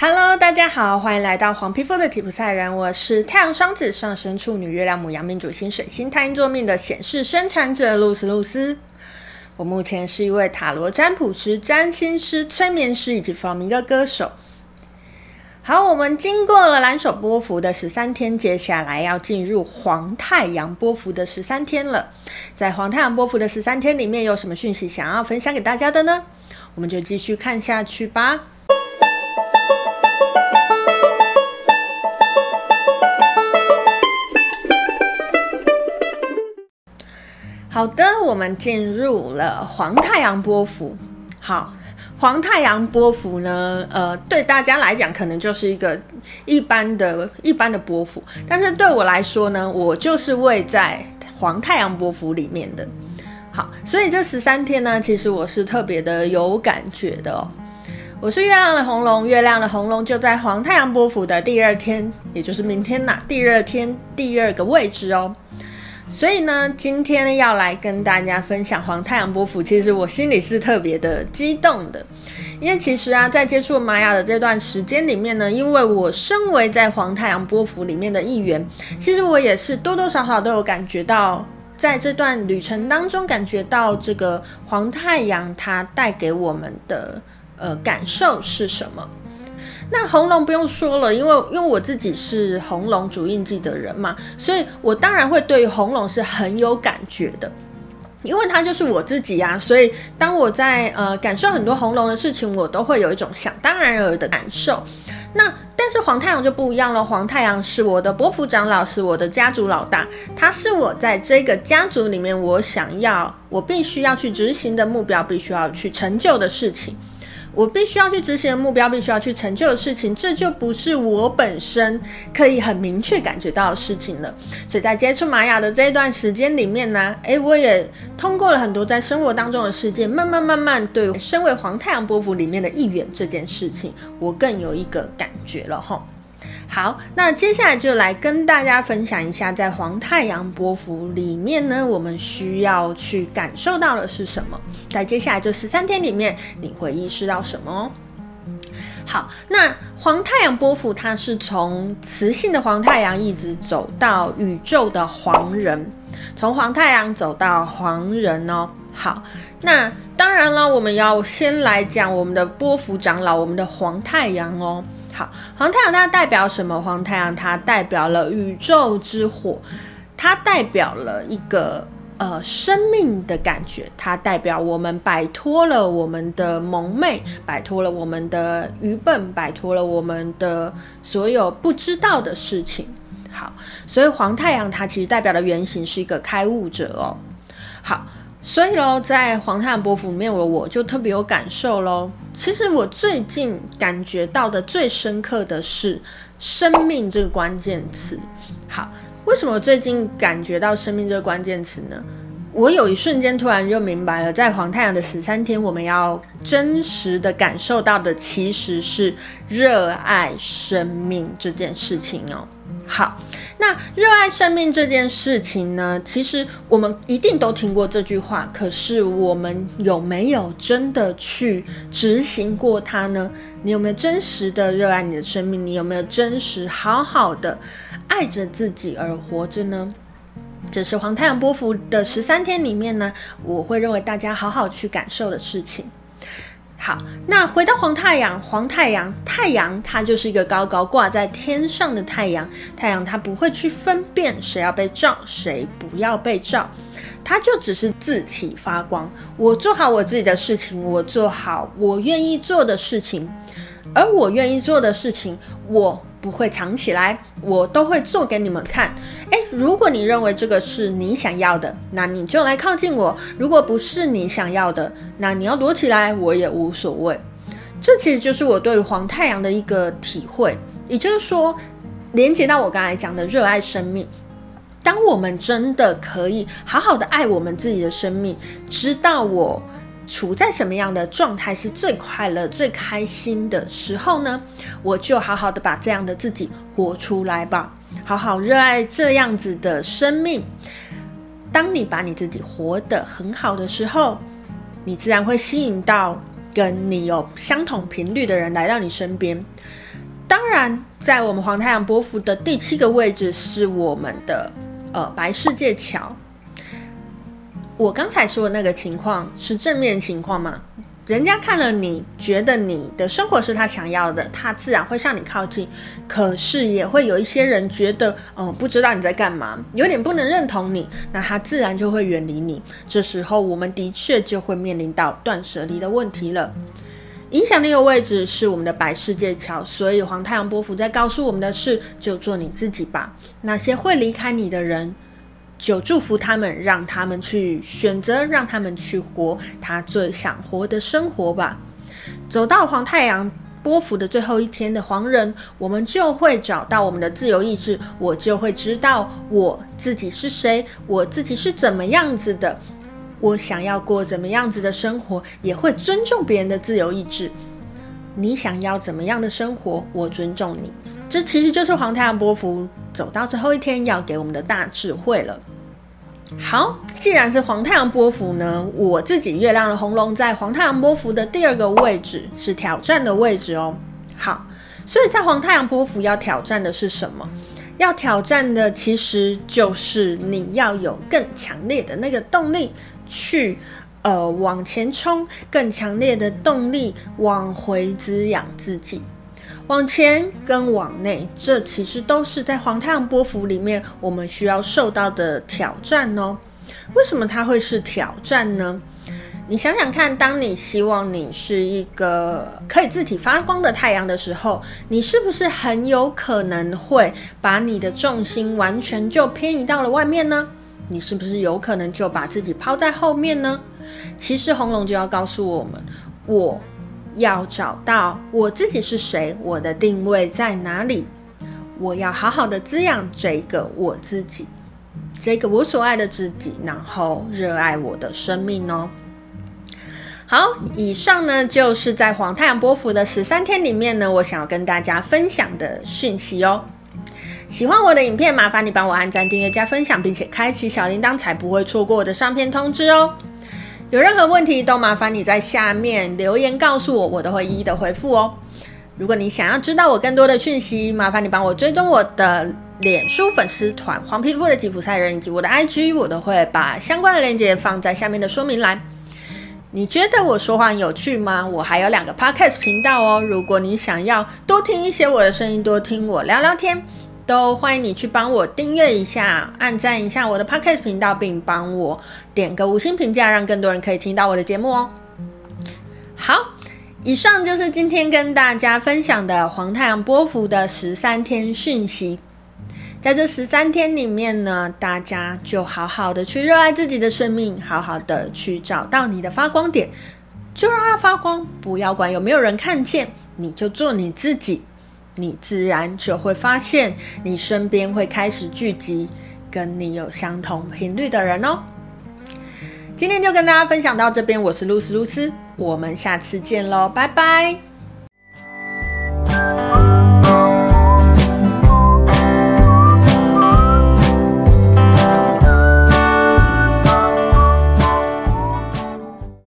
Hello，大家好，欢迎来到黄皮肤的吉普赛人。我是太阳双子上升处女月亮母羊命主星水星太阴坐命的显示生产者露丝露丝。我目前是一位塔罗占卜师、占星师、催眠师以及弗洛明哥歌手。好，我们经过了蓝手波幅的十三天，接下来要进入黄太阳波幅的十三天了。在黄太阳波幅的十三天里面，有什么讯息想要分享给大家的呢？我们就继续看下去吧。好的，我们进入了黄太阳波符。好，黄太阳波符呢，呃，对大家来讲可能就是一个一般的一般的波符，但是对我来说呢，我就是位在黄太阳波符里面的。好，所以这十三天呢，其实我是特别的有感觉的哦。我是月亮的红龙，月亮的红龙就在黄太阳波符的第二天，也就是明天呐，第二天第二个位置哦。所以呢，今天要来跟大家分享黄太阳波幅，其实我心里是特别的激动的，因为其实啊，在接触玛雅的这段时间里面呢，因为我身为在黄太阳波幅里面的一员，其实我也是多多少少都有感觉到，在这段旅程当中，感觉到这个黄太阳它带给我们的呃感受是什么。那红龙不用说了，因为因为我自己是红龙主印记的人嘛，所以我当然会对红龙是很有感觉的，因为它就是我自己啊。所以当我在呃感受很多红龙的事情，我都会有一种想当然尔的感受。那但是黄太阳就不一样了，黄太阳是我的伯父长老，是我的家族老大，他是我在这个家族里面我想要我必须要去执行的目标，必须要去成就的事情。我必须要去执行的目标，必须要去成就的事情，这就不是我本身可以很明确感觉到的事情了。所以在接触玛雅的这一段时间里面呢，诶，我也通过了很多在生活当中的事件，慢慢慢慢对身为黄太阳波幅里面的一员这件事情，我更有一个感觉了哈。好，那接下来就来跟大家分享一下，在黄太阳波幅里面呢，我们需要去感受到的是什么？在接下来这十三天里面，你会意识到什么？好，那黄太阳波幅它是从磁性的黄太阳一直走到宇宙的黄人，从黄太阳走到黄人哦。好，那当然了，我们要先来讲我们的波幅长老，我们的黄太阳哦。好，黄太阳它代表什么？黄太阳它代表了宇宙之火，它代表了一个呃生命的感觉，它代表我们摆脱了我们的蒙昧，摆脱了我们的愚笨，摆脱了我们的所有不知道的事情。好，所以黄太阳它其实代表的原型是一个开悟者哦。好。所以喽，在黄太阳波符里面，我我就特别有感受喽。其实我最近感觉到的最深刻的是“生命”这个关键词。好，为什么我最近感觉到“生命”这个关键词呢？我有一瞬间突然就明白了，在黄太阳的十三天，我们要真实的感受到的其实是热爱生命这件事情哦。好，那热爱生命这件事情呢，其实我们一定都听过这句话，可是我们有没有真的去执行过它呢？你有没有真实的热爱你的生命？你有没有真实好好的爱着自己而活着呢？这是黄太阳波幅的十三天里面呢，我会认为大家好好去感受的事情。好，那回到黄太阳，黄太阳，太阳它就是一个高高挂在天上的太阳。太阳它不会去分辨谁要被照，谁不要被照，它就只是自体发光。我做好我自己的事情，我做好我愿意做的事情，而我愿意做的事情，我。不会藏起来，我都会做给你们看。诶，如果你认为这个是你想要的，那你就来靠近我；如果不是你想要的，那你要躲起来，我也无所谓。这其实就是我对于黄太阳的一个体会，也就是说，连接到我刚才讲的热爱生命。当我们真的可以好好的爱我们自己的生命，知道我。处在什么样的状态是最快乐、最开心的时候呢？我就好好的把这样的自己活出来吧，好好热爱这样子的生命。当你把你自己活得很好的时候，你自然会吸引到跟你有相同频率的人来到你身边。当然，在我们黄太阳波幅的第七个位置是我们的呃白世界桥。我刚才说的那个情况是正面情况吗？人家看了你，觉得你的生活是他想要的，他自然会向你靠近。可是也会有一些人觉得，嗯，不知道你在干嘛，有点不能认同你，那他自然就会远离你。这时候，我们的确就会面临到断舍离的问题了。影响力的位置是我们的白世界桥，所以黄太阳波幅在告诉我们的是：就做你自己吧。那些会离开你的人。就祝福他们，让他们去选择，让他们去活他最想活的生活吧。走到黄太阳波符的最后一天的黄人，我们就会找到我们的自由意志，我就会知道我自己是谁，我自己是怎么样子的，我想要过怎么样子的生活，也会尊重别人的自由意志。你想要怎么样的生活，我尊重你。这其实就是黄太阳波幅走到最后一天要给我们的大智慧了。好，既然是黄太阳波幅呢，我自己月亮的红龙在黄太阳波幅的第二个位置是挑战的位置哦。好，所以在黄太阳波幅要挑战的是什么？要挑战的其实就是你要有更强烈的那个动力去呃往前冲，更强烈的动力往回滋养自己。往前跟往内，这其实都是在黄太阳波幅里面我们需要受到的挑战哦。为什么它会是挑战呢？你想想看，当你希望你是一个可以自体发光的太阳的时候，你是不是很有可能会把你的重心完全就偏移到了外面呢？你是不是有可能就把自己抛在后面呢？其实红龙就要告诉我们，我。要找到我自己是谁，我的定位在哪里？我要好好的滋养这个我自己，这个我所爱的自己，然后热爱我的生命哦。好，以上呢就是在黄太阳波幅的十三天里面呢，我想要跟大家分享的讯息哦。喜欢我的影片，麻烦你帮我按赞、订阅、加分享，并且开启小铃铛，才不会错过我的上片通知哦。有任何问题都麻烦你在下面留言告诉我，我都会一一的回复哦。如果你想要知道我更多的讯息，麻烦你帮我追踪我的脸书粉丝团“黄皮肤的吉普赛人”以及我的 IG，我都会把相关的链接放在下面的说明栏。你觉得我说话很有趣吗？我还有两个 Podcast 频道哦。如果你想要多听一些我的声音，多听我聊聊天。都欢迎你去帮我订阅一下，按赞一下我的 Podcast 频道，并帮我点个五星评价，让更多人可以听到我的节目哦。好，以上就是今天跟大家分享的黄太阳波幅的十三天讯息。在这十三天里面呢，大家就好好的去热爱自己的生命，好好的去找到你的发光点，就让它发光，不要管有没有人看见，你就做你自己。你自然就会发现，你身边会开始聚集跟你有相同频率的人哦。今天就跟大家分享到这边，我是露丝露丝，我们下次见喽，拜拜。